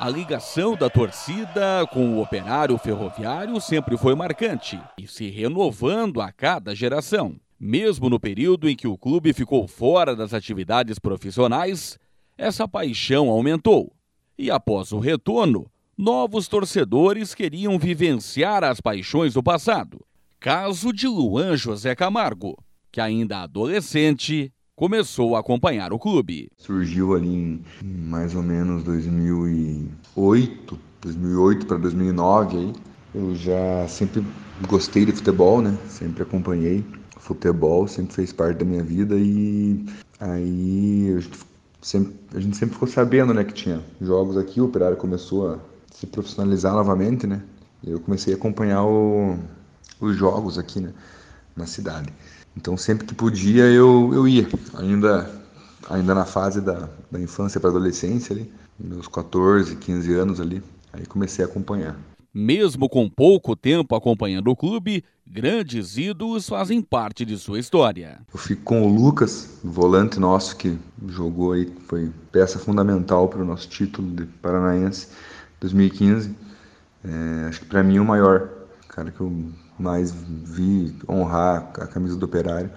A ligação da torcida com o operário ferroviário sempre foi marcante e se renovando a cada geração. Mesmo no período em que o clube ficou fora das atividades profissionais, essa paixão aumentou. E após o retorno, novos torcedores queriam vivenciar as paixões do passado. Caso de Luan José Camargo, que ainda adolescente começou a acompanhar o clube. Surgiu ali em mais ou menos 2008, 2008 para 2009 aí. Eu já sempre gostei de futebol, né? Sempre acompanhei futebol, sempre fez parte da minha vida e aí sempre, a gente sempre ficou sabendo, né, que tinha jogos aqui, o Operário começou a se profissionalizar novamente, né? Eu comecei a acompanhar o, os jogos aqui, né, na cidade. Então sempre que podia eu, eu ia, ainda, ainda na fase da, da infância para adolescência ali, meus 14, 15 anos ali, aí comecei a acompanhar. Mesmo com pouco tempo acompanhando o clube, grandes ídolos fazem parte de sua história. Eu fico com o Lucas, volante nosso que jogou aí, foi peça fundamental para o nosso título de Paranaense 2015. É, acho que para mim o maior, cara que eu mais vi honrar a camisa do Operário.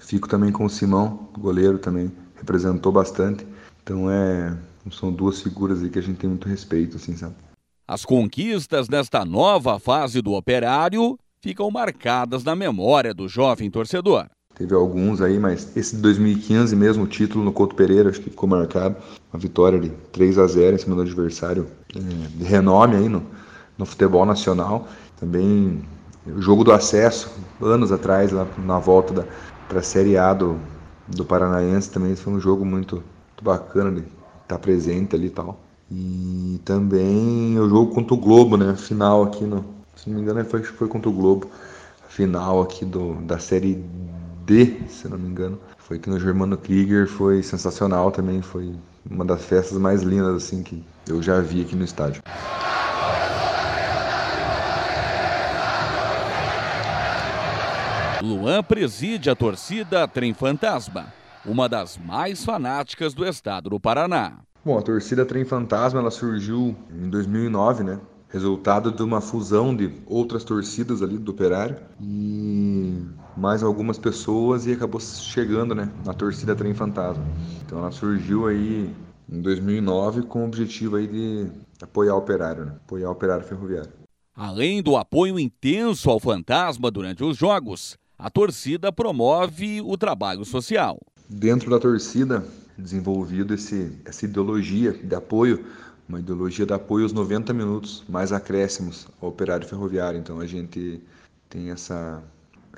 Fico também com o Simão, goleiro também, representou bastante. Então é, são duas figuras aí que a gente tem muito respeito, assim, sabe? As conquistas desta nova fase do Operário ficam marcadas na memória do jovem torcedor. Teve alguns aí, mas esse de 2015 mesmo, o título no Couto Pereira, acho que ficou marcado. Uma vitória de 3 a 0 em cima do adversário é, de renome aí no, no futebol nacional. Também o jogo do acesso, anos atrás, lá na volta para a Série A do, do Paranaense, também foi um jogo muito, muito bacana de estar presente ali e tal. E também o jogo contra o Globo, né? Final aqui no. Se não me engano, foi, foi contra o Globo. Final aqui do, da série D, se não me engano. Foi aqui no Germano Krieger, foi sensacional também. Foi uma das festas mais lindas assim que eu já vi aqui no estádio. Luan preside a torcida Trem Fantasma, uma das mais fanáticas do estado do Paraná. Bom, a torcida Trem Fantasma ela surgiu em 2009, né? Resultado de uma fusão de outras torcidas ali do Operário e mais algumas pessoas e acabou chegando, né, na torcida Trem Fantasma. Então ela surgiu aí em 2009 com o objetivo aí de apoiar o Operário, né? apoiar o Operário Ferroviário. Além do apoio intenso ao Fantasma durante os jogos, a torcida promove o trabalho social. Dentro da torcida, desenvolvido esse, essa ideologia de apoio, uma ideologia de apoio aos 90 minutos, mais acréscimos ao operário ferroviário. Então a gente tem essa,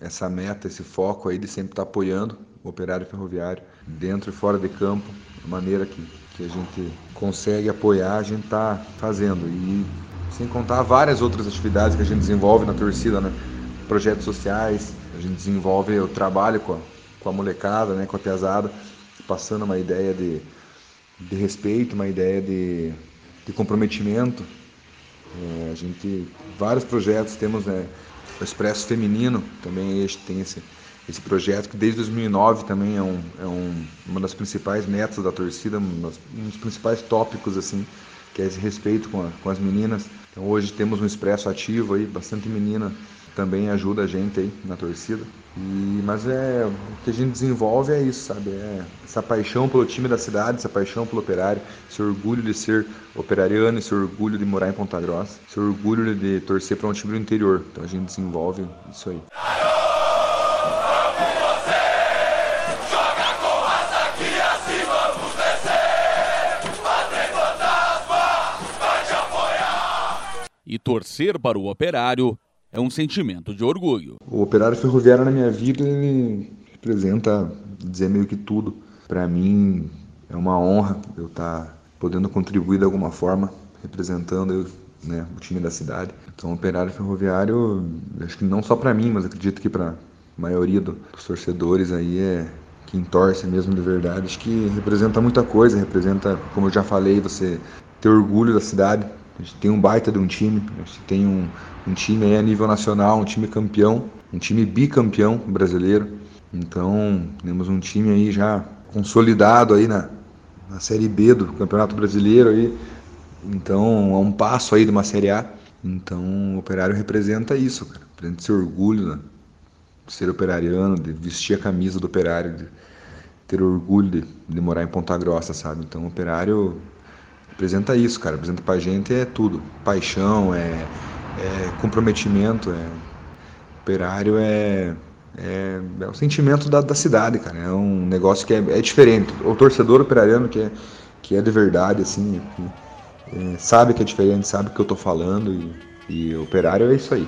essa meta, esse foco aí de sempre estar apoiando o operário ferroviário, dentro e fora de campo, da maneira que, que a gente consegue apoiar, a gente está fazendo. E sem contar várias outras atividades que a gente desenvolve na torcida, né? Projetos sociais, a gente desenvolve o trabalho com a, com a molecada, né, com a pesada, passando uma ideia de, de respeito, uma ideia de, de comprometimento. É, a gente, vários projetos, temos né, o Expresso Feminino, também este tem esse, esse projeto que desde 2009 também é, um, é um, uma das principais metas da torcida, um dos, um dos principais tópicos assim, que é esse respeito com, a, com as meninas. Então hoje temos um Expresso ativo aí, bastante menina também ajuda a gente aí na torcida. E, mas é o que a gente desenvolve é isso, sabe? É essa paixão pelo time da cidade, essa paixão pelo operário, esse orgulho de ser operariano, esse orgulho de morar em Ponta Grossa, esse orgulho de torcer para um time do interior. Então a gente desenvolve isso aí. E torcer para o operário é um sentimento de orgulho. O operário ferroviário na minha vida ele representa dizer meio que tudo. Para mim é uma honra eu estar tá podendo contribuir de alguma forma, representando né, o time da cidade. Então, operário ferroviário, acho que não só para mim, mas acredito que para a maioria dos torcedores aí é quem torce mesmo de verdade. Acho que representa muita coisa, representa, como eu já falei, você ter orgulho da cidade, a gente tem um baita de um time, a gente tem um, um time aí a nível nacional, um time campeão, um time bicampeão brasileiro. Então, temos um time aí já consolidado aí na, na Série B do Campeonato Brasileiro aí, Então, é um passo aí de uma Série A. Então, o Operário representa isso, cara. Representa esse orgulho, né? de ser operariano, de vestir a camisa do Operário, de ter orgulho de, de morar em Ponta Grossa, sabe? Então, o Operário representa isso, cara. Representa pra gente é tudo. Paixão, é, é comprometimento, é... Operário é é, é o sentimento da, da, cidade, cara. É um negócio que é, é, diferente. O torcedor operariano que é, que é de verdade, assim, que, é, sabe que é diferente, sabe o que eu tô falando e, e operário é isso aí.